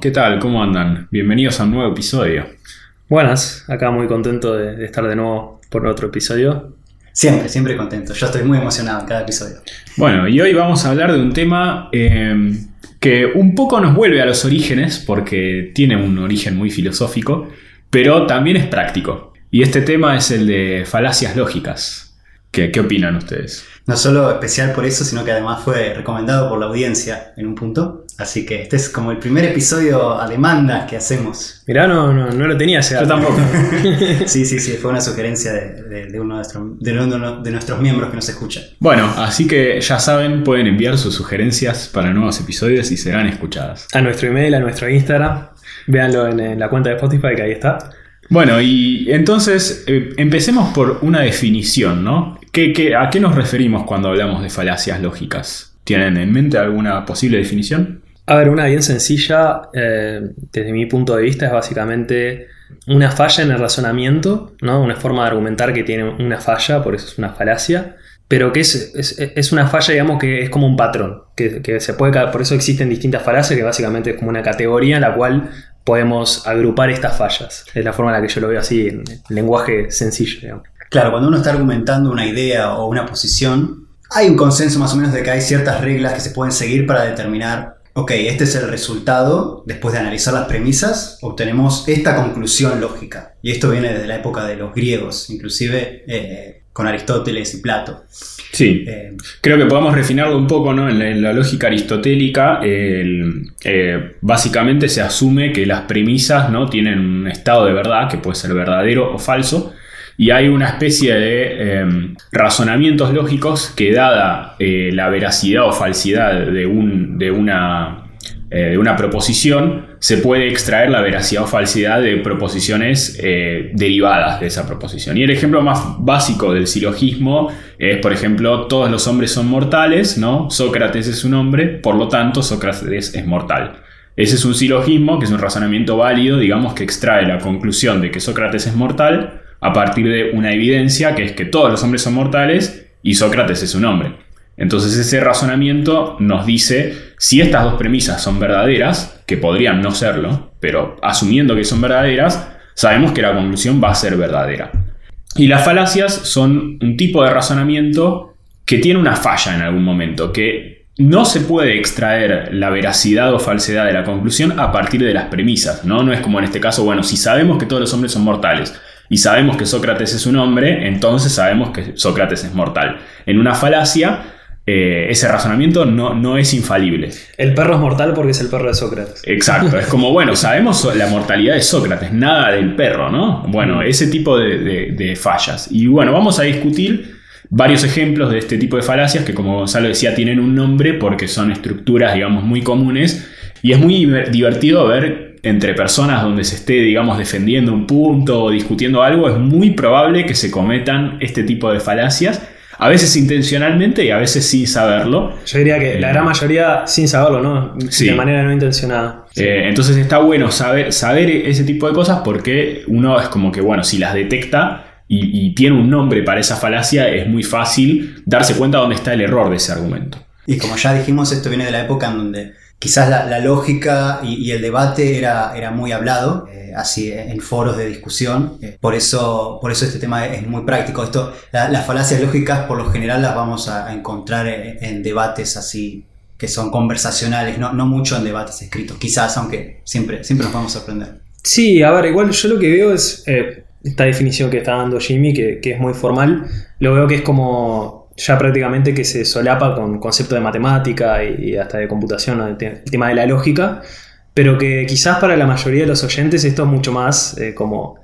¿qué tal? ¿Cómo andan? Bienvenidos a un nuevo episodio. Buenas, acá muy contento de, de estar de nuevo por otro episodio. Siempre, siempre contento. Yo estoy muy emocionado en cada episodio. Bueno, y hoy vamos a hablar de un tema eh, que un poco nos vuelve a los orígenes, porque tiene un origen muy filosófico, pero también es práctico. Y este tema es el de falacias lógicas. ¿Qué, qué opinan ustedes? No solo especial por eso, sino que además fue recomendado por la audiencia en un punto. Así que este es como el primer episodio a demanda que hacemos. Mirá, no, no, no lo tenía ese Yo tampoco. Sí, sí, sí, fue una sugerencia de, de- de uno de, nuestro- de uno de nuestros miembros que nos escucha. Bueno, así que ya saben, pueden enviar sus sugerencias para nuevos episodios y serán escuchadas. A nuestro email, a nuestro Instagram. Véanlo en, en la cuenta de Spotify que ahí está. Bueno, y entonces eh, empecemos por una definición, ¿no? ¿Qué, qué- a qué nos referimos cuando hablamos de falacias lógicas? ¿Tienen en mente alguna posible definición? A ver, una bien sencilla, eh, desde mi punto de vista, es básicamente una falla en el razonamiento, ¿no? Una forma de argumentar que tiene una falla, por eso es una falacia, pero que es, es- una falla, digamos, que es como un patrón, que, que se puede, por eso existen distintas falacias, que básicamente es como una categoría en la cual podemos agrupar estas fallas. Es la forma en la que yo lo veo así, en lenguaje sencillo, digamos. Claro, cuando uno está argumentando una idea o una posición, hay un consenso más o menos de que hay ciertas reglas que se pueden seguir para determinar, ok, este es el resultado, después de analizar las premisas, obtenemos esta conclusión lógica. Y esto viene desde la época de los griegos, inclusive eh, con Aristóteles y Plato. Sí. Eh, Creo que podemos refinarlo un poco, ¿no? En la, en la lógica aristotélica, el- eh, básicamente se asume que las premisas, ¿no? Tienen un estado de verdad, que puede ser verdadero o falso, y hay una especie de eh, razonamientos lógicos que dada eh, la veracidad o falsidad de, un- de una, eh, de una proposición, se puede extraer la veracidad o falsidad de proposiciones eh, derivadas de esa proposición. Y el ejemplo más básico del silogismo es, por ejemplo, todos los hombres son mortales, ¿no? Sócrates es un hombre, por lo tanto, Sócrates es mortal. Ese es un silogismo, que es un razonamiento válido, digamos, que extrae la conclusión de que Sócrates es mortal a partir de una evidencia que es que todos los hombres son mortales y Sócrates es un hombre. Entonces ese razonamiento nos dice si estas dos premisas son verdaderas, que podrían no serlo, pero asumiendo que son verdaderas, sabemos que la conclusión va a ser verdadera. Y las falacias son un tipo de razonamiento que tiene una falla en algún momento, que no se puede extraer la veracidad o falsedad de la conclusión a partir de las premisas, ¿no? No es como en este caso, bueno, si sabemos que todos los hombres son mortales y sabemos que Sócrates es un hombre, entonces sabemos que Sócrates es mortal. En una falacia, eh, ese razonamiento no, no es infalible. El perro es mortal porque es el perro de Sócrates. Exacto, es como, bueno, sabemos la mortalidad de Sócrates, nada del perro, ¿no? Bueno, ese tipo de, de- de fallas. Y bueno, vamos a discutir varios ejemplos de este tipo de falacias que, como Gonzalo decía, tienen un nombre porque son estructuras, digamos, muy comunes. Y es muy diver- divertido ver entre personas donde se esté, digamos, defendiendo un punto o discutiendo algo, es muy probable que se cometan este tipo de falacias, a veces intencionalmente y a veces sin saberlo. Yo diría que la Eh, gran mayoría sin saberlo, ¿no? Sí. De manera no intencionada. Eh, entonces está bueno saber, saber ese tipo de cosas porque uno es como que, bueno, si las detecta y, y tiene un nombre para esa falacia, es muy fácil darse cuenta dónde está el error de ese argumento. Y como ya dijimos, esto viene de la época en donde quizás la, lógica y, el debate era, era muy hablado, eh, así en foros de discusión. Eh, por, eso, por eso este tema es muy práctico. Esto, la- las falacias lógicas por lo general las vamos a, encontrar en, en debates así que son conversacionales, no, no mucho en debates escritos, quizás, aunque siempre, siempre nos vamos a sorprender. Sí, a ver, igual yo lo que veo es eh, esta definición que está dando Jimmy, que, que es muy formal, lo veo que es como ya prácticamente que se solapa con concepto de matemática y, hasta de computación, el, te- el tema de la lógica, pero que quizás para la mayoría de los oyentes esto es mucho más eh, como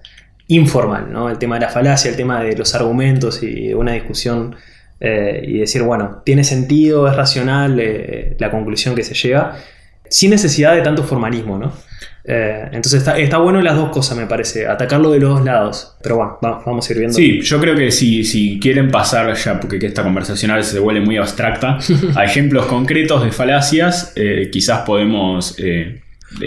informal, ¿no? El tema de la falacia, el tema de los argumentos y una discusión eh, y decir, bueno, tiene sentido, es racional eh, la conclusión que se llega, sin necesidad de tanto formalismo, ¿no? Eh, entonces está, está bueno las dos cosas, me parece, atacarlo de los dos lados. Pero bueno, va- vamos a ir viendo. Sí, yo creo que si, si quieren pasar ya, porque que esta conversación a veces se vuelve muy abstracta, a ejemplos concretos de falacias, eh, quizás podemos, eh,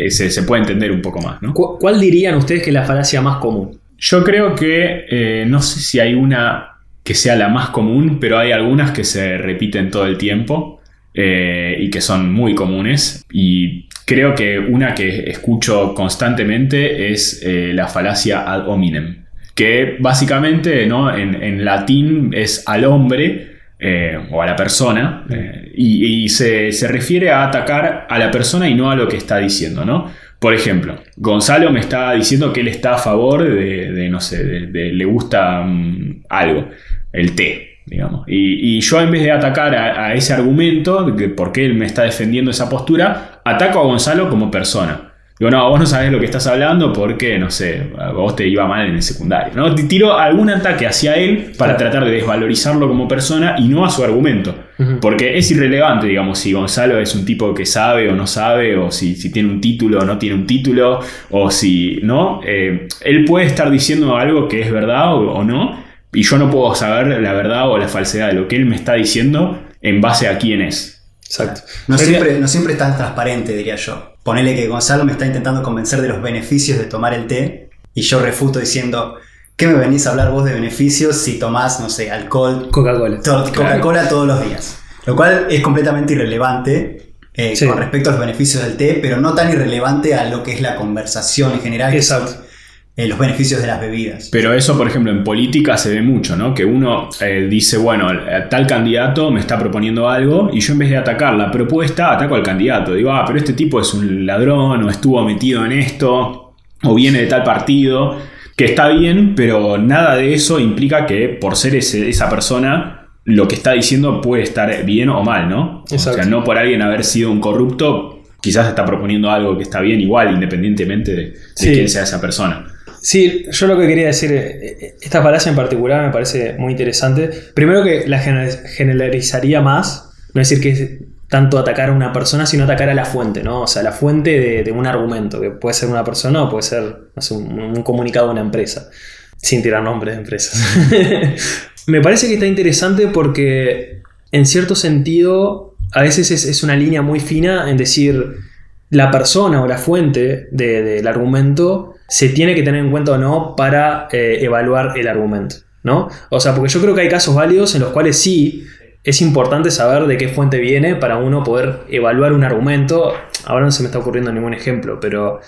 se, se puede entender un poco más, ¿no? ¿Cu- ¿Cuál dirían ustedes que es la falacia más común? Yo creo que no sé si hay una que sea la más común, pero hay algunas que se repiten todo el tiempo y que son muy comunes. Y creo que una que escucho constantemente es eh, la falacia ad hominem, que básicamente ¿no? en, latín es al hombre eh, o a la persona eh, y, se, refiere a atacar a la persona y no a lo que está diciendo, ¿no? Por ejemplo, Gonzalo me está diciendo que él está a favor de, no sé, de, le gusta mm, algo, el té. Digamos. Y, yo en vez de atacar a, ese argumento, de que por qué él me está defendiendo esa postura, ataco a Gonzalo como persona. Digo, no, vos no sabés lo que estás hablando porque, no sé, vos te iba mal en el secundario. ¿no? Tiro algún ataque hacia él para tratar de desvalorizarlo como persona y no a su argumento. Porque es irrelevante, digamos, si Gonzalo es un tipo que sabe o no sabe, o si, si tiene un título o no tiene un título, o si, ¿no? Eh, él puede estar diciendo algo que es verdad o no, y yo no puedo saber la verdad o la falsedad de lo que él me está diciendo en base a quién es. Exacto. No siempre, no siempre es tan transparente, diría yo. Ponele que Gonzalo me está intentando convencer de los beneficios de tomar el té y yo refuto diciendo, ¿qué me venís a hablar vos de beneficios si tomás, no sé, alcohol? Coca-Cola. Coca-Cola todos los días. Lo cual es completamente irrelevante eh, con respecto a los beneficios del té, pero no tan irrelevante a lo que es la conversación en general. Exacto. Eh, los beneficios de las bebidas. Pero eso, por ejemplo, en política se ve mucho, ¿no? Que uno eh, dice, bueno, tal candidato me está proponiendo algo y yo en vez de atacar la propuesta, ataco al candidato. Digo, ah, pero este tipo es un ladrón o estuvo metido en esto o viene de tal partido, que está bien, pero nada de eso implica que por ser esa persona lo que está diciendo puede estar bien o mal, ¿no? O sea, no por alguien haber sido un corrupto, quizás está proponiendo algo que está bien igual, independientemente de, quién sea esa persona. Sí, yo lo que quería decir, eh, esta falacia en particular me parece muy interesante. Primero que la generalizaría más, no decir que es tanto atacar a una persona, sino atacar a la fuente, ¿no? O sea, la fuente de, un argumento, que puede ser una persona o puede ser un, comunicado de una empresa, sin tirar nombres de empresas. me parece que está interesante porque, en cierto sentido, a veces es una línea muy fina en decir la persona o la fuente del argumento se tiene que tener en cuenta o no para eh, evaluar el argumento. ¿no? O sea, porque yo creo que hay casos válidos en los cuales sí es importante saber de qué fuente viene para uno poder evaluar un argumento. Ahora no se me está ocurriendo ningún ejemplo, pero...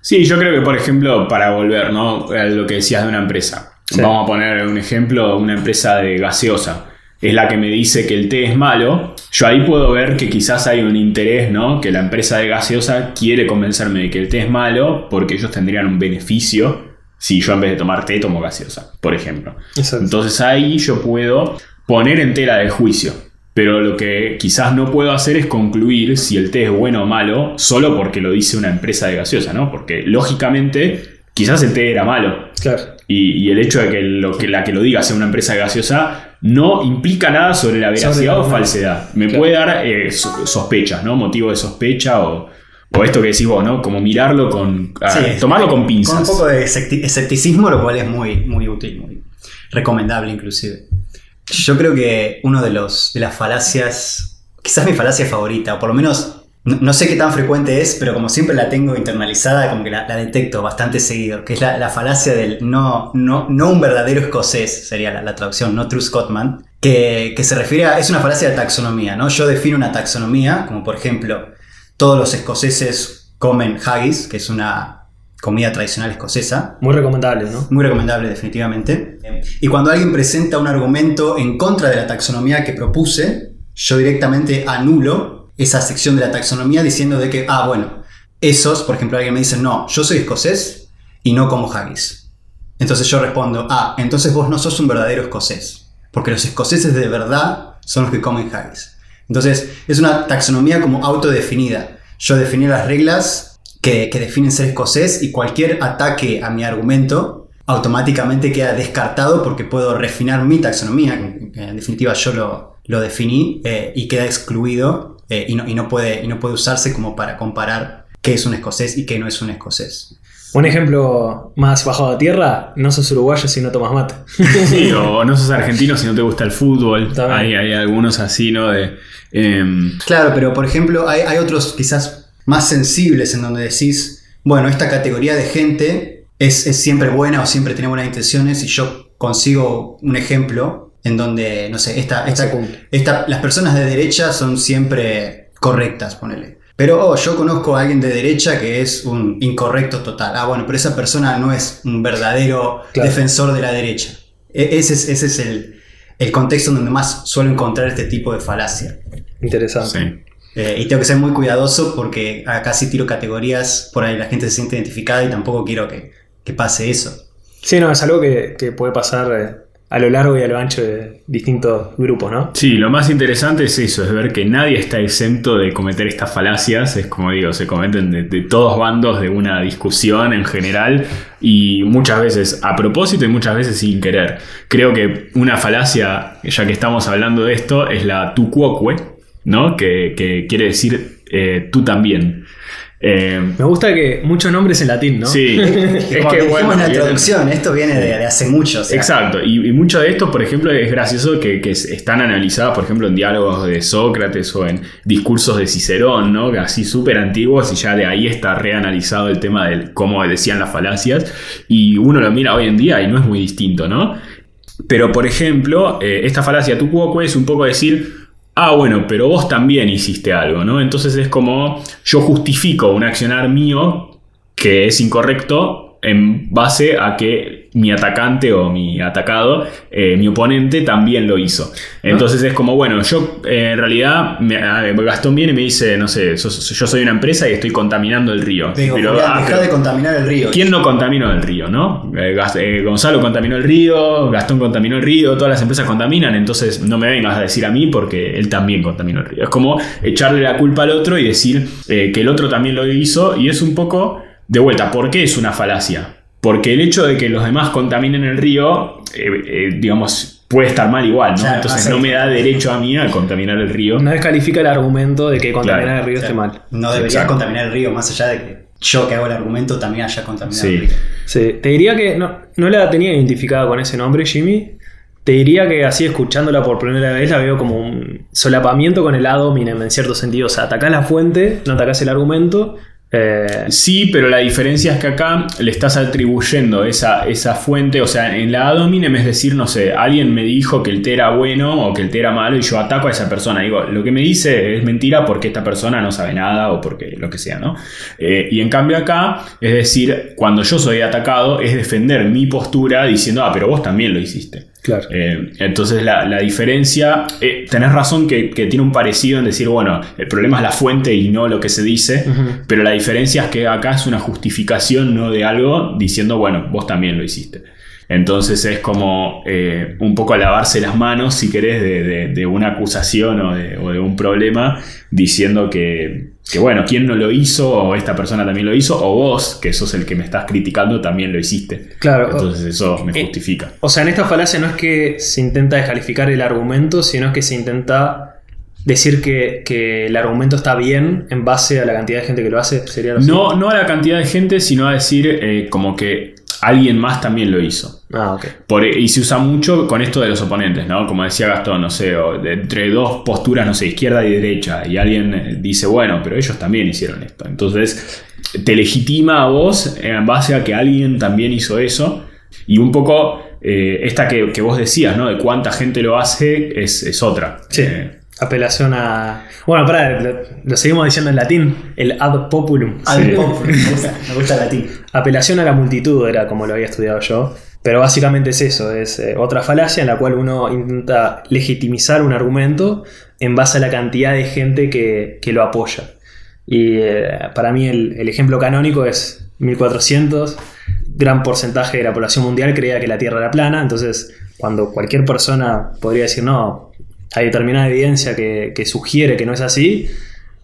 Sí, yo creo que, por ejemplo, para volver ¿no? a lo que decías de una empresa. Vamos a poner un ejemplo, una empresa de gaseosa es la que me dice que el té es malo, yo ahí puedo ver que quizás hay un interés, ¿no? Que la empresa de gaseosa quiere convencerme de que el té es malo porque ellos tendrían un beneficio si yo en vez de tomar té tomo gaseosa, por ejemplo. Entonces ahí yo puedo poner en tela de juicio. Pero lo que quizás no puedo hacer es concluir si el té es bueno o malo solo porque lo dice una empresa de gaseosa, ¿no? Porque lógicamente quizás el té era malo. Claro. Y, el hecho de que, lo, que la que lo diga sea una empresa gaseosa no implica nada sobre la veracidad o falsedad. Me puede dar eh, sospechas, ¿no? Motivo de sospecha o, esto que decís vos, ¿no? Como mirarlo con. Ah, tomarlo con pinzas. Con un poco de escepticismo, lo cual es muy, muy útil, muy recomendable, inclusive. Yo creo que uno de los de las falacias, quizás mi falacia favorita, o por lo menos no, sé qué tan frecuente es, pero como siempre la tengo internalizada, como que la, detecto bastante seguido, que es la, falacia del no, no, no un verdadero escocés, sería la, traducción, no true Scotsman, que, se refiere a, es una falacia de taxonomía, ¿no? Yo defino una taxonomía, como por ejemplo, todos los escoceses comen haggis, que es una comida tradicional escocesa. Muy recomendable, ¿no? Muy recomendable, definitivamente. Y cuando alguien presenta un argumento en contra de la taxonomía que propuse, yo directamente anulo esa sección de la taxonomía diciendo de que, ah, bueno, esos, por ejemplo, alguien me dice, no, yo soy escocés y no como haggis. Entonces yo respondo, ah, entonces vos no sos un verdadero escocés, porque los escoceses de verdad son los que comen haggis. Entonces es una taxonomía como autodefinida. Yo definí las reglas que, definen ser escocés y cualquier ataque a mi argumento automáticamente queda descartado porque puedo refinar mi taxonomía, en definitiva yo lo, lo definí eh, y queda excluido eh, y, no, y, no puede, y no puede usarse como para comparar qué es un escocés y qué no es un escocés. Un ejemplo más bajado a tierra, no sos uruguayo si no tomas mate. Sí, o no sos argentino si no te gusta el fútbol. Hay, hay, algunos así, ¿no? De, em, Claro, pero por ejemplo hay, hay, otros quizás más sensibles en donde decís, bueno, esta categoría de gente es, es siempre buena o siempre tiene buenas intenciones y yo consigo un ejemplo en donde, no sé, esta, esta, las personas de derecha son siempre correctas, ponele. Pero oh, yo conozco a alguien de derecha que es un incorrecto total. Ah, bueno, pero esa persona no es un verdadero Claro. defensor de la derecha. E- ese es, ese es el, el contexto donde más suelo encontrar este tipo de falacia. Interesante. Sí. Eh, y tengo que ser muy cuidadoso porque acá sí tiro categorías, por ahí la gente se siente identificada y tampoco quiero que, que pase eso. Sí, no, es algo que, que puede pasar eh, a lo largo y a lo ancho de distintos grupos, ¿no? Sí, lo más interesante es eso, es ver que nadie está exento de cometer estas falacias, es como digo, se cometen de, todos bandos de una discusión en general y muchas veces a propósito y muchas veces sin querer. Creo que una falacia, ya que estamos hablando de esto, es la tu quoque, ¿no? Que, que quiere decir eh, tú también. Eh, Me gusta que muchos nombres en latín, ¿no? Sí, es que dijimos bueno, en la introducción, esto viene de, de hace mucho. o sea, Exacto, y, y mucho de esto, por ejemplo, es gracioso que, que están analizadas, por ejemplo, en diálogos de Sócrates o en discursos de Cicerón, ¿no? Que Así súper antiguos y ya de ahí está reanalizado el tema de cómo decían las falacias y uno lo mira hoy en día y no es muy distinto, ¿no? Pero, por ejemplo, eh, esta falacia tu quoque es un poco decir, ah, bueno, pero vos también hiciste algo, ¿no? Entonces es como yo justifico un accionar mío que es incorrecto en base a que mi atacante o mi atacado, eh, mi oponente también lo hizo. Entonces es como, bueno, yo eh, en realidad, me- ah, Gastón viene y me dice, no sé, yo soy una empresa y estoy contaminando el río. digo, Pero, Julián, ah, pero- de contaminar el río. ¿Quién no contaminó el río, no? Eh, Gonzalo contaminó el río, Gastón contaminó el río, todas las empresas contaminan, entonces no me vengas a decir a mí porque él también contaminó el río. Es como echarle la culpa al otro y decir que el otro también lo hizo y es un poco de vuelta. ¿Por qué es una falacia? Porque el hecho de que los demás contaminen el río, eh, eh, digamos, puede estar mal igual, ¿no? Claro, entonces no me da derecho a mí a contaminar el río. No descalifica el argumento de que contaminar Claro, el río O sea, esté mal. No debería Exacto. contaminar el río, más allá de que yo que hago el argumento también haya contaminado Sí. el río. Sí, te diría que no, no la tenía identificada con ese nombre, Jimmy. Te diría que así escuchándola por primera vez la veo como un solapamiento con el ad hominem en cierto sentido. O sea, atacás la fuente, no atacás el argumento. Eh, Sí, pero la diferencia es que acá le estás atribuyendo esa, esa fuente, o sea, en la ad hominem es decir, no sé, alguien me dijo que el té era bueno o que el té era malo y yo ataco a esa persona. Digo, lo que me dice es mentira porque esta persona no sabe nada o porque lo que sea, ¿no? Eh, y en cambio acá, es decir, cuando yo soy atacado es defender mi postura diciendo, ah, pero vos también lo hiciste. Claro. Eh, entonces la, la diferencia, eh, tenés razón que, que tiene un parecido en decir, bueno, el problema es la fuente y no lo que se dice, pero la diferencia es que acá es una justificación no de algo diciendo, bueno, vos también lo hiciste. Entonces es como eh, un poco lavarse las manos, si querés, de, de- de una acusación o de, o de un problema, diciendo que, que, bueno, quién no lo hizo, o esta persona también lo hizo, o vos, que sos el que me estás criticando, también lo hiciste. Claro. Entonces eso me Eh, justifica. O sea, en esta falacia no es que se intenta descalificar el argumento, sino que se intenta decir que, que el argumento está bien en base a la cantidad de gente que lo hace. Sería? No, no a la cantidad de gente, sino a decir eh, como que alguien más también lo hizo. Ah, ok. Por- y se usa mucho con esto de los oponentes, ¿no? Como decía Gastón, no sé, o de- entre dos posturas, no sé, izquierda y derecha, y alguien eh, dice, bueno, pero ellos también hicieron esto. Entonces, te legitima a vos en base a que alguien también hizo eso. Y un poco, eh, esta que, que vos decías, ¿no? De cuánta gente lo hace, es, es otra. Sí. Eh, Apelación a. Bueno, pará, lo, lo seguimos diciendo en latín. El ad populum. Al Sí. pop, me gusta, me gusta el latín. Apelación a la multitud era como lo había estudiado yo. Pero básicamente es eso, es eh, otra falacia en la cual uno intenta legitimizar un argumento en base a la cantidad de gente que, que lo apoya. Y eh, para mí el, el ejemplo canónico es 1400. Gran porcentaje de la población mundial creía que la Tierra era plana, entonces cuando cualquier persona podría decir no, hay determinada evidencia que, que sugiere que no es así,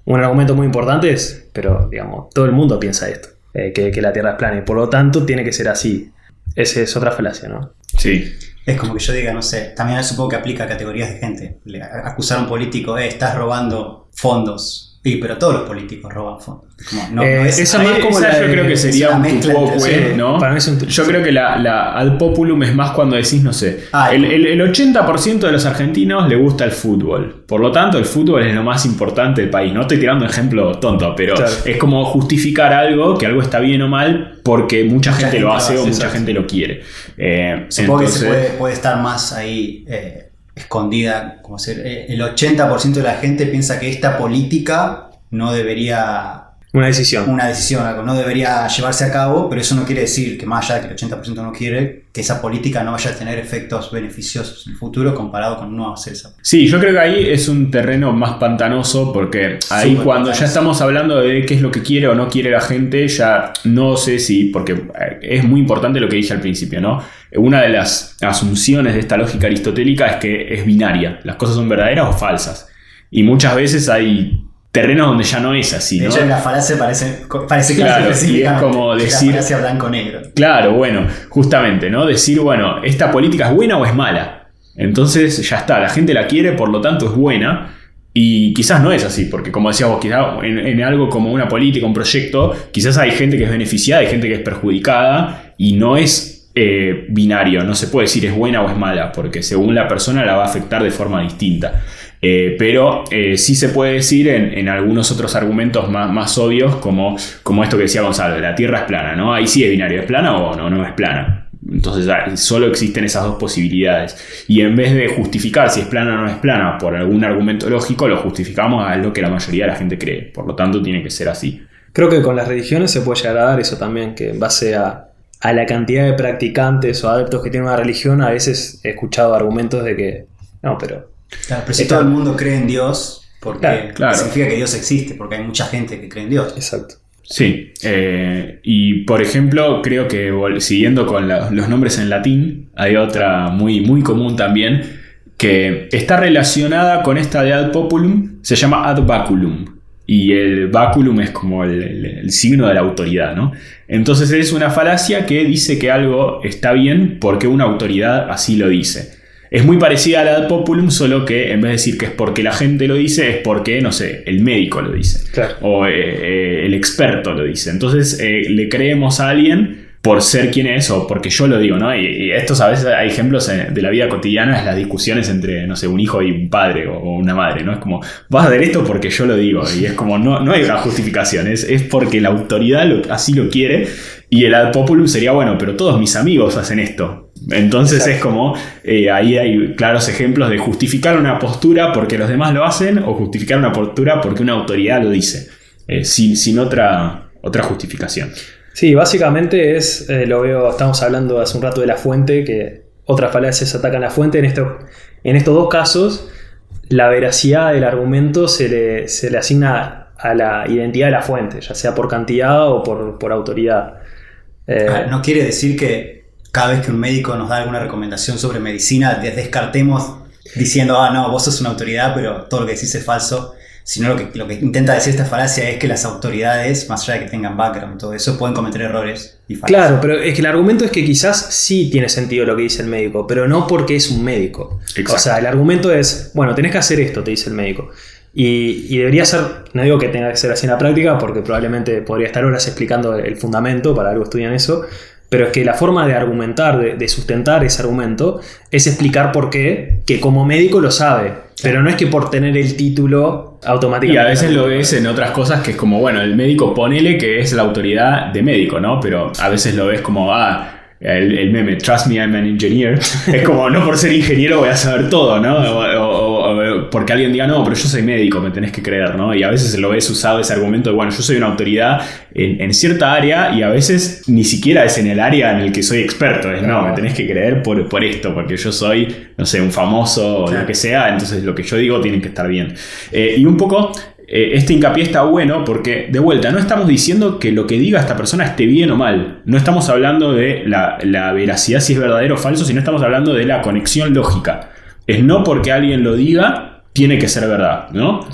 un argumento muy importante es, pero digamos, todo el mundo piensa esto, eh, que, que la Tierra es plana y por lo tanto tiene que ser así. Esa es otra falacia, ¿no? sí. Es como que yo diga, no sé, también supongo que aplica a categorías de gente. Le- acusar a un político, eh, estás robando fondos. Sí, pero todos los políticos roban fondos. Como, no, Eh, no es- esa más como esa la yo de- creo que sería un mezcla tu entre- quoque, sí, ¿no? para mí es un Yo creo que la, la ad populum es más cuando decís, no sé, Ah, el, el- el 80% de los argentinos le gusta el fútbol. Por lo tanto, el fútbol es lo más importante del país. No estoy tirando un ejemplo tonto, pero Claro. es como justificar algo, que algo está bien o mal, porque mucha, gente, gente lo hace o mucha gente lo quiere. Eh, Supongo que se entonces- puede, puede estar más ahí eh, escondida. Como ser, eh, el 80% de la gente piensa que esta política no debería Una decisión. una decisión, algo no debería llevarse a cabo, pero eso no quiere decir que más allá de que el 80% no quiere, que esa política no vaya a tener efectos beneficiosos en el futuro comparado con no hacer esa. Sí, yo creo que ahí es un terreno más pantanoso porque ahí cuando ya estamos hablando de qué es lo que quiere o no quiere la gente, ya no sé si, porque eh, es muy importante lo que dije al principio, ¿no? Una de las asunciones de esta lógica aristotélica es que es binaria, las cosas son verdaderas o falsas. Y muchas veces hay terrenos donde ya no es así, De hecho, la falacia parece, parece Claro, y es como decir- La falacia blanco-negro. Claro, bueno, justamente, ¿no? Decir, bueno, ¿esta política es buena o es mala? Entonces ya está, la gente la quiere, por lo tanto es buena. Y quizás no es así, porque como decías vos, quizás en, en algo como una política, un proyecto, quizás hay gente que es beneficiada, hay gente que es perjudicada, y no es eh, binario, no se puede decir es buena o es mala, porque según la persona la va a afectar de forma distinta. Eh, pero eh, sí se puede decir en, algunos otros argumentos más, más obvios, como, como esto que decía Gonzalo, la Tierra es plana, ¿no? Ahí sí es binario, ¿es plana o no? No es plana. Entonces ah, solo existen esas dos posibilidades. Y en vez de justificar si es plana o no es plana por algún argumento lógico, lo justificamos a lo que la mayoría de la gente cree. Por lo tanto, tiene que ser así. Creo que con las religiones se puede llegar a dar eso también, que en base a, a la cantidad de practicantes o adeptos que tiene una religión, a veces he escuchado argumentos de que, no, pero Claro, pero si Está- todo el mundo cree en Dios, porque Claro, claro. significa que Dios existe, porque hay mucha gente que cree en Dios. exacto. Sí, eh, y por ejemplo, creo que siguiendo con la- los nombres en latín, hay otra muy, muy común también que está relacionada con esta de ad populum, se llama ad baculum. Y el baculum es como el, el- el signo de la autoridad, ¿no? Entonces es una falacia que dice que algo está bien porque una autoridad así lo dice. Es muy parecida a la ad populum, solo que en vez de decir que es porque la gente lo dice, es porque, no sé, el médico lo dice Claro. o eh, eh, el experto lo dice. Entonces eh, le creemos a alguien por ser quien es o porque yo lo digo, ¿no? Y, y estos a veces hay ejemplos eh, de la vida cotidiana, es las discusiones entre, no sé, un hijo y un padre o, o una madre, ¿no? Es como, vas a hacer esto porque yo lo digo y es como, no, no hay una justificación, es, es porque la autoridad lo- así lo quiere y el ad populum sería, bueno, pero todos mis amigos hacen esto. Entonces Exacto. es como, eh, ahí hay claros ejemplos de justificar una postura porque los demás lo hacen o justificar una postura porque una autoridad lo dice, eh, sin, sin otra, otra justificación. Sí, básicamente es, eh, lo veo, estamos hablando hace un rato de la fuente, que otras falacias atacan la fuente. En, esto, en estos dos casos, la veracidad del argumento se le, se le asigna a la identidad de la fuente, ya sea por cantidad o por, por autoridad. Eh, Ah, No quiere decir que cada vez que un médico nos da alguna recomendación sobre medicina, des- descartemos diciendo, ah, no, vos sos una autoridad, pero todo lo que decís es falso. Sino lo que, lo que intenta decir esta falacia es que las autoridades, más allá de que tengan background y todo eso, pueden cometer errores y fallas. Claro, pero es que el argumento es que quizás sí tiene sentido lo que dice el médico, pero no porque es un médico. Exacto. O sea, el argumento es, bueno, tenés que hacer esto, te dice el médico. Y, y debería ser, no digo que tenga que ser así en la práctica, porque probablemente podría estar horas explicando el fundamento, para algo estudian eso, pero es que la forma de argumentar, de, de sustentar ese argumento, es explicar por qué, que como médico lo sabe, pero no es que por tener el título Y automáticamente... a veces lo ves en otras cosas que es como, bueno, el médico ponele que es la autoridad de médico, ¿no? Pero a veces lo ves como, ah, el, el meme, trust me, I'm an engineer. Es como, no por ser ingeniero voy a saber todo, ¿no? O, o- porque alguien diga, no, pero yo soy médico, me tenés que creer, ¿no? Y a veces lo ves usado ese argumento de, bueno, yo soy una autoridad en, en cierta área y a veces ni siquiera es en el área en el que soy experto, es, no, me tenés que creer por, por esto, porque yo soy, no sé, un famoso o lo que sea, entonces lo que yo digo tiene que estar bien. Eh, y un poco eh, este hincapié está bueno porque, de vuelta, no estamos diciendo que lo que diga esta persona esté bien o mal. No estamos hablando de la, la veracidad si es verdadero o falso, sino estamos hablando de la conexión lógica. Es no porque alguien lo diga, tiene que ser verdad, ¿no?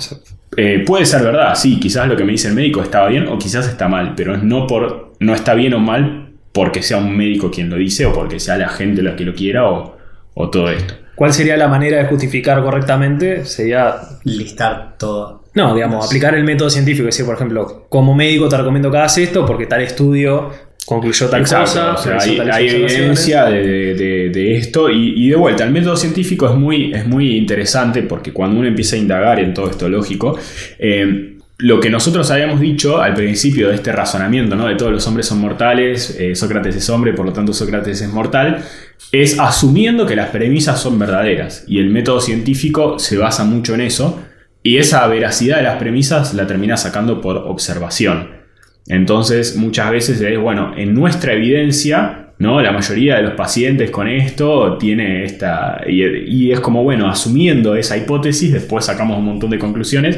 Eh, puede ser verdad, sí, quizás lo que me dice el médico estaba bien o quizás está mal, pero es no por no está bien o mal porque sea un médico quien lo dice o porque sea la gente la que lo quiera o, o todo esto. ¿Cuál sería la manera de justificar correctamente? Sería Listar todo. No, digamos, aplicar el método científico. Es decir, por ejemplo, como médico te recomiendo que hagas esto porque tal estudio concluyó tal Exacto, cosa. o sea, realizó hay, evidencia de, de- de esto y, y de vuelta, el método científico es muy, es muy interesante porque cuando uno empieza a indagar en todo esto lógico, eh, lo que nosotros habíamos dicho al principio de este razonamiento, ¿no? de todos los hombres son mortales, eh, Sócrates es hombre, por lo tanto Sócrates es mortal, es asumiendo que las premisas son verdaderas y el método científico se basa mucho en eso. y esa veracidad de las premisas la termina sacando por observación. Entonces, muchas veces es, bueno, en nuestra evidencia, ¿no? La mayoría de los pacientes con esto tiene esta. Y, y, es como, bueno, asumiendo esa hipótesis, después sacamos un montón de conclusiones.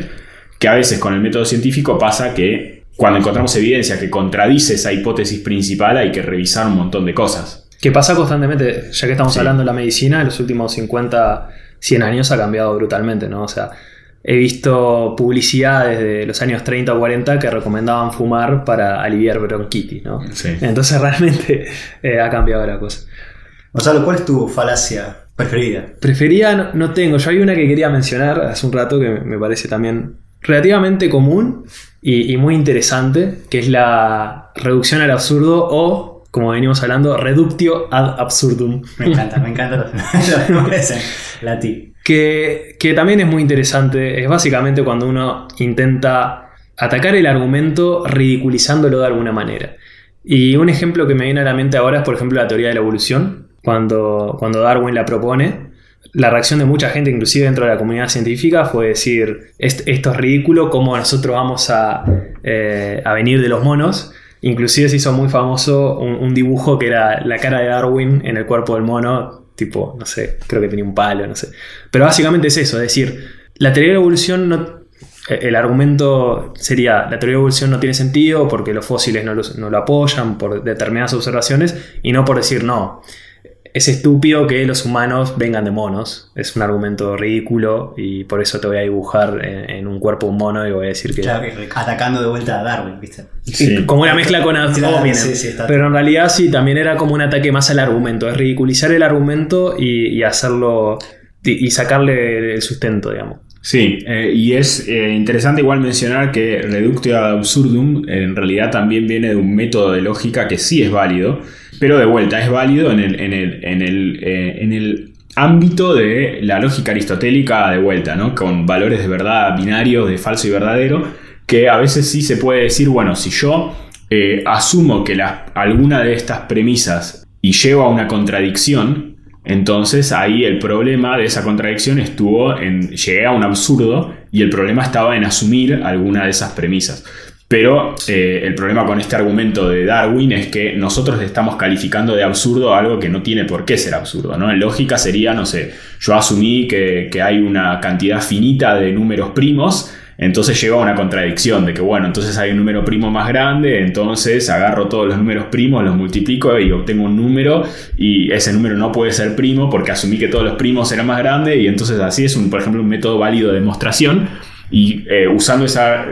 Que a veces con el método científico pasa que cuando encontramos evidencia que contradice esa hipótesis principal, hay que revisar un montón de cosas. Que pasa constantemente, ya que estamos Sí. hablando de la medicina, en los últimos 50, 100 años ha cambiado brutalmente, ¿no? O sea, he visto publicidades de los años 30 o 40 que recomendaban fumar para aliviar bronquitis, ¿no? Sí. Entonces realmente eh, ha cambiado la cosa. Gonzalo, ¿cuál es tu falacia preferida? Prefería, no, no tengo, yo hay una que quería mencionar hace un rato que me parece también relativamente común y, y muy interesante, que es la reducción al absurdo o, como venimos hablando, reductio ad absurdum. Me encanta, me encanta en latín. Que, que también es muy interesante. Es básicamente cuando uno intenta atacar el argumento ridiculizándolo de alguna manera. Y un ejemplo que me viene a la mente ahora es, por ejemplo, la teoría de la evolución. Cuando, cuando Darwin la propone, la reacción de mucha gente, inclusive dentro de la comunidad científica, fue decir, "Est- esto es ridículo, ¿cómo nosotros vamos a, eh, a venir de los monos? Inclusive se hizo muy famoso un dibujo que era la cara de Darwin en el cuerpo del mono, tipo, no sé, creo que tenía un palo, no sé. Pero básicamente es eso, es decir, la teoría de la evolución no... eh, El argumento sería, la teoría de evolución no tiene sentido porque los fósiles no, los- no lo apoyan por determinadas observaciones y no por decir, no, es estúpido que los humanos vengan de monos. Es un argumento ridículo y por eso te voy a dibujar en, en un cuerpo un mono y voy a decir que... Claro, atacando de vuelta a Darwin, ¿viste? Sí. Como una mezcla con sí, sí, está- Pero en realidad sí, también era como un ataque más al argumento. Es ridiculizar el argumento y, y hacerlo... Y, y sacarle el sustento, digamos. Sí, eh, y es eh, interesante igual mencionar que reductio ad absurdum en realidad también viene de un método de lógica que sí es válido, pero de vuelta es válido en el, en el, en el, eh, en el ámbito de la lógica aristotélica de vuelta, ¿no? con valores de verdad binarios, de falso y verdadero, que a veces sí se puede decir, bueno, si yo eh, asumo que la- alguna de estas premisas y llevo a una contradicción, entonces ahí el problema de esa contradicción estuvo en llegué a un absurdo y el problema estaba en asumir alguna de esas premisas. Pero eh, el problema con este argumento de Darwin es que nosotros estamos calificando de absurdo algo que no tiene por qué ser absurdo. ¿no? En lógica sería, no sé, yo asumí que, que hay una cantidad finita de números primos, entonces llego a una contradicción de que, bueno, entonces hay un número primo más grande, entonces agarro todos los números primos, los multiplico y obtengo un número y ese número no puede ser primo porque asumí que todos los primos eran más grandes y entonces así es, un, por ejemplo, un método válido de demostración. Y eh, usando esa,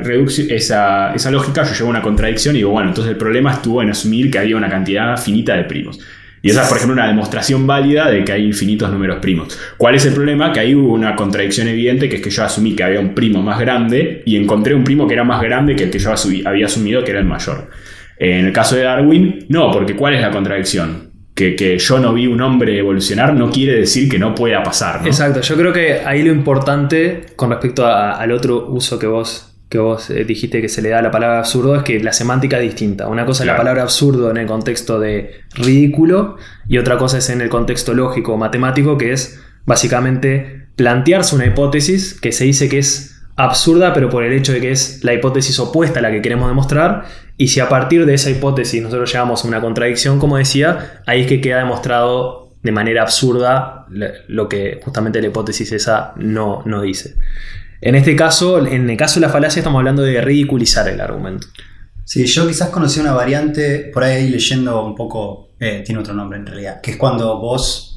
lógica yo llego a una contradicción y digo, bueno, entonces el problema estuvo en asumir que había una cantidad finita de primos. Y esa es, por ejemplo, una demostración válida de que hay infinitos números primos. ¿Cuál es el problema? Que ahí hubo una contradicción evidente, que es que yo asumí que había un primo más grande y encontré un primo que era más grande que el que yo había asumido que era el mayor. En el caso de Darwin, no, porque ¿cuál es la contradicción? Que, que yo no vi un hombre evolucionar no quiere decir que no pueda pasar. ¿no? Exacto, yo creo que ahí lo importante con respecto a- al otro uso que vos, que vos eh, dijiste que se le da a la palabra absurdo es que la semántica es distinta. Una cosa es la palabra absurdo en el contexto de ridículo y otra cosa es en el contexto lógico o matemático que es básicamente plantearse una hipótesis que se dice que es absurda pero por el hecho de que es la hipótesis opuesta a la que queremos demostrar y si a partir de esa hipótesis nosotros llegamos a una contradicción como decía, ahí es que queda demostrado de manera absurda lo que justamente la hipótesis esa no, no dice. En este caso, en el caso de la falacia estamos hablando de ridiculizar el argumento. Sí, yo quizás conocí una variante, por ahí leyendo un poco, eh, tiene otro nombre en realidad, que es cuando vos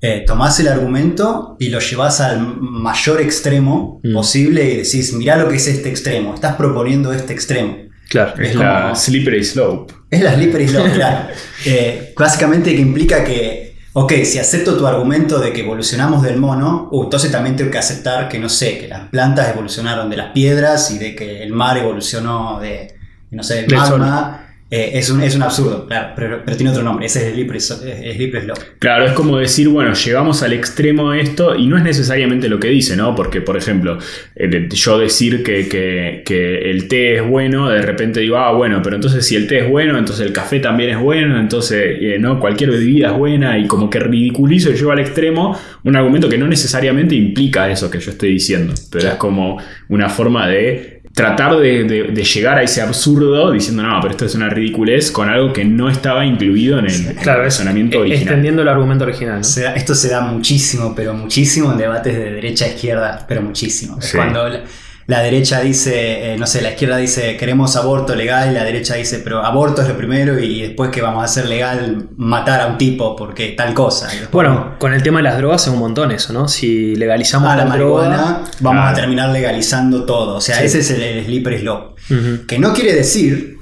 eh, tomás el argumento y lo llevas al mayor extremo Mm. posible y decís, mirá lo que es este extremo, estás proponiendo este extremo. Claro. Es es la como- slippery slope. Es la slippery slope, claro. Eh, básicamente que implica que, ok, si acepto tu argumento de que evolucionamos del mono, uh, entonces también tengo que aceptar que, no sé, que las plantas evolucionaron de las piedras y de que el mar evolucionó de, no sé, del magma. Eh, es, un, es un absurdo, claro, pero, pero tiene otro nombre, ese es slippery, slope. Claro, es como decir, bueno, llegamos al extremo de esto y no es necesariamente lo que dice, ¿no? Porque, por ejemplo, eh, yo decir que, que- que el té es bueno, de repente digo, ah, bueno, pero entonces si el té es bueno, entonces el café también es bueno, entonces, eh, ¿no? Cualquier bebida es buena y como que ridiculizo y llevo al extremo un argumento que no necesariamente implica eso que yo estoy diciendo, pero es como una forma de tratar de, de- de llegar a ese absurdo diciendo, no, pero esto es una ridiculez con algo que no estaba incluido en el, en el Claro, es razonamiento eh, original. extendiendo el argumento original. ¿no? Se da- esto se da muchísimo, pero muchísimo en debates de derecha a izquierda, pero muchísimo. Es Sí. Cuando la, derecha dice, eh, no sé, la izquierda dice queremos aborto legal, la derecha dice, pero aborto es lo primero y después que vamos a hacer legal matar a un tipo porque tal cosa. Y después, Bueno, con el tema de las drogas es un montón eso, ¿no? Si legalizamos a la droga. marihuana vamos Claro. a terminar legalizando todo. O sea, Sí. ese es el, el slippery slope. Que no quiere decir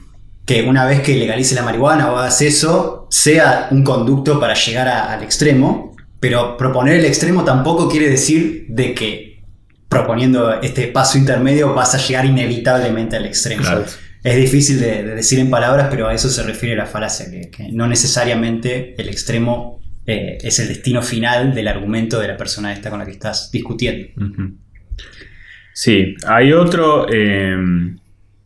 que una vez que legalice la marihuana o hagas eso, sea un conducto para llegar a- al extremo, pero proponer el extremo tampoco quiere decir de que proponiendo este paso intermedio vas a llegar inevitablemente al extremo. Claro. Es difícil de, de decir en palabras, pero a eso se refiere la falacia, que, que no necesariamente el extremo eh, es el destino final del argumento de la persona esta con la que estás discutiendo. Sí, hay otro eh,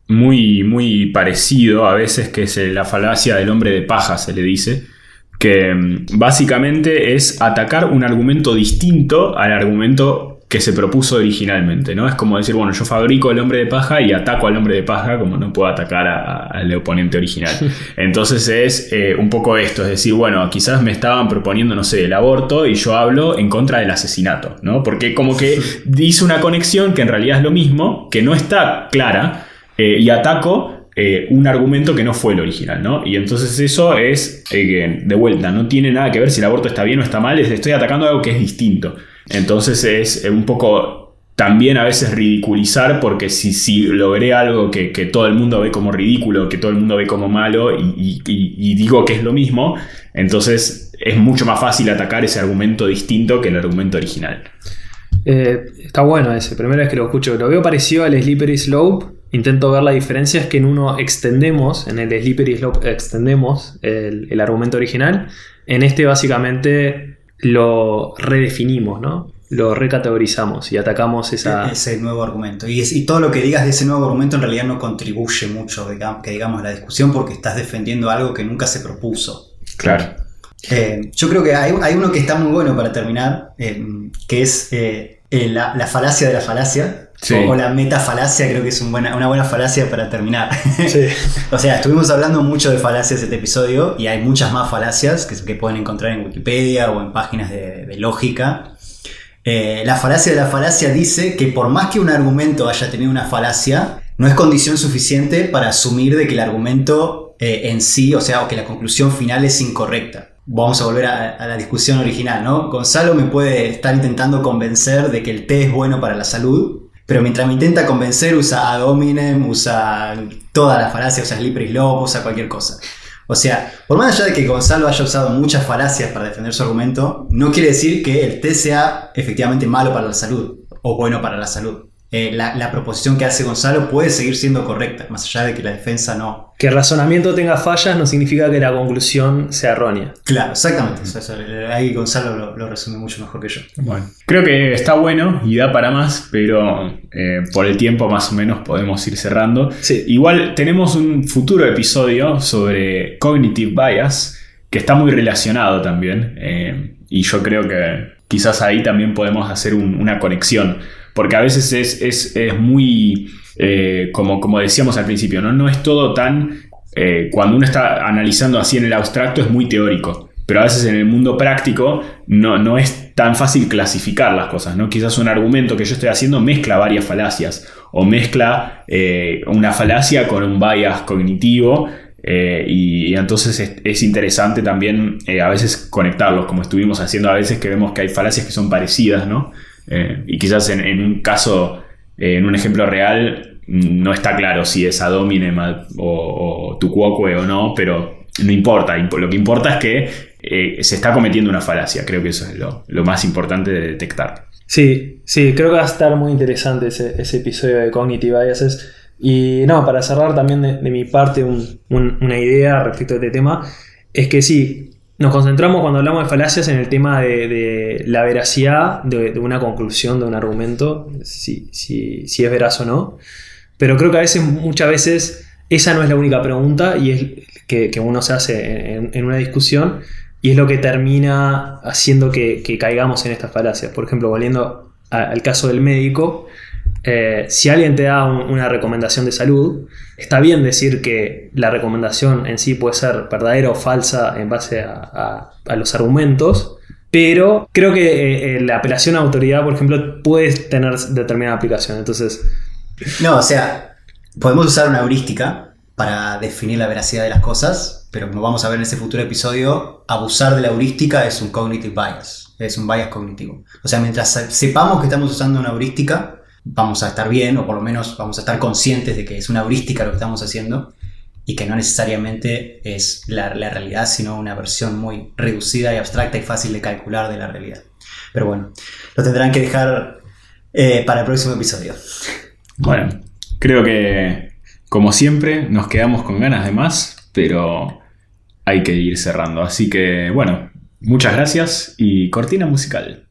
muy, muy parecido a veces que es la falacia del hombre de paja, se le dice, que mm, básicamente es atacar un argumento distinto al argumento que se propuso originalmente, ¿no? Es como decir, bueno, yo fabrico el hombre de paja y ataco al hombre de paja como no puedo atacar al oponente original. Entonces es eh, un poco esto, es decir, bueno, quizás me estaban proponiendo, no sé, el aborto y yo hablo en contra del asesinato, ¿no? Porque como que hice una conexión que en realidad es lo mismo, que no está clara, eh, y ataco eh, un argumento que no fue el original, ¿no? Y entonces eso es, eh, de vuelta, no tiene nada que ver si el aborto está bien o está mal, es, estoy atacando algo que es distinto. Entonces es eh, un poco también a veces ridiculizar, porque si, si logré algo que, que todo el mundo ve como ridículo, que todo el mundo ve como malo, y, digo que es lo mismo, entonces es mucho más fácil atacar ese argumento distinto que el argumento original. Eh, está bueno ese, primera vez que lo escucho. Lo veo parecido al Slippery Slope. Intento ver la diferencia, es que en uno extendemos, en el Slippery Slope extendemos el, el argumento original. En este básicamente lo redefinimos, ¿no? Lo recategorizamos y atacamos esa... Ese nuevo argumento. Y, es- y todo lo que digas de ese nuevo argumento en realidad no contribuye mucho, digamos, que digamos, a la discusión porque estás defendiendo algo que nunca se propuso. Claro. Eh, yo creo que hay, hay uno que está muy bueno para terminar, eh, que es eh, la, la falacia de la falacia. Sí. O, o la metafalacia, creo que es un buena- una buena falacia para terminar. Sí. O sea, estuvimos hablando mucho de falacias este episodio y hay muchas más falacias que, que pueden encontrar en Wikipedia o en páginas de, de lógica. Eh, la falacia de la falacia dice que por más que un argumento haya tenido una falacia, no es condición suficiente para asumir de que el argumento eh, en sí, o sea, o que la conclusión final es incorrecta. Vamos a volver a, a la discusión original, ¿no? Gonzalo me puede estar intentando convencer de que el té es bueno para la salud, pero mientras me intenta convencer usa ad hominem, usa toda la falacia, usa slippery slope, usa cualquier cosa. O sea, por más allá de que Gonzalo haya usado muchas falacias para defender su argumento, no quiere decir que el té sea efectivamente malo para la salud o bueno para la salud. Eh, la, la proposición que hace Gonzalo puede seguir siendo correcta, más allá de que la defensa no. Que el razonamiento tenga fallas no significa que la conclusión sea errónea. Claro, exactamente. Eso- eso, ahí Gonzalo lo, lo resume mucho mejor que yo. Bueno, creo que está bueno y da para más, pero eh, por el tiempo más o menos podemos ir cerrando. Sí. Igual tenemos un futuro episodio sobre cognitive bias que está muy relacionado también eh, y yo creo que quizás ahí también podemos hacer un- una conexión porque a veces es, es- es muy, eh, como, como decíamos al principio, ¿no? no es todo tan, eh, cuando uno está analizando así en el abstracto es muy teórico, pero a veces en el mundo práctico no, no es tan fácil clasificar las cosas, ¿no? Quizás un argumento que yo estoy haciendo mezcla varias falacias o mezcla eh, una falacia con un bias cognitivo y, entonces es, es interesante también a veces conectarlos, como estuvimos haciendo a veces que vemos que hay falacias que son parecidas, ¿no? Eh, y quizás en, un caso, eh, en un ejemplo real, mm, no está claro si es ad hominem ad- o, o o no, pero no importa. Imp- Lo que importa es que eh, se está cometiendo una falacia. Creo que eso es lo, más importante de detectar. Sí, sí, creo que va a estar muy interesante ese, ese episodio de Cognitive Biases. Y no, para cerrar también de, mi parte un- un- una idea respecto a este tema, es que sí, nos concentramos cuando hablamos de falacias en el tema de, la veracidad de, una conclusión, de un argumento, si, es veraz o no. Pero creo que a veces, muchas veces, esa no es la única pregunta y es que, uno se hace en, una discusión y es lo que termina haciendo que, caigamos en estas falacias. Por ejemplo, volviendo al caso del médico, eh, si alguien te da un- una recomendación de salud, está bien decir que la recomendación en sí puede ser verdadera o falsa en base a, los argumentos, pero creo que eh, eh, la apelación a autoridad, por ejemplo, puede tener determinada aplicación. Entonces, No, o sea, podemos usar una heurística para definir la veracidad de las cosas, pero como vamos a ver en ese futuro episodio, abusar de la heurística es un cognitive bias, es un bias cognitivo. O sea, mientras se- sepamos que estamos usando una heurística, vamos a estar bien, o por lo menos vamos a estar conscientes de que es una heurística lo que estamos haciendo y que no necesariamente es la, la realidad, sino una versión muy reducida y abstracta y fácil de calcular de la realidad. Pero bueno, lo tendrán que dejar eh, para el próximo episodio. Bueno, creo que como siempre nos quedamos con ganas de más, pero hay que ir cerrando. Así que bueno, muchas gracias y cortina musical.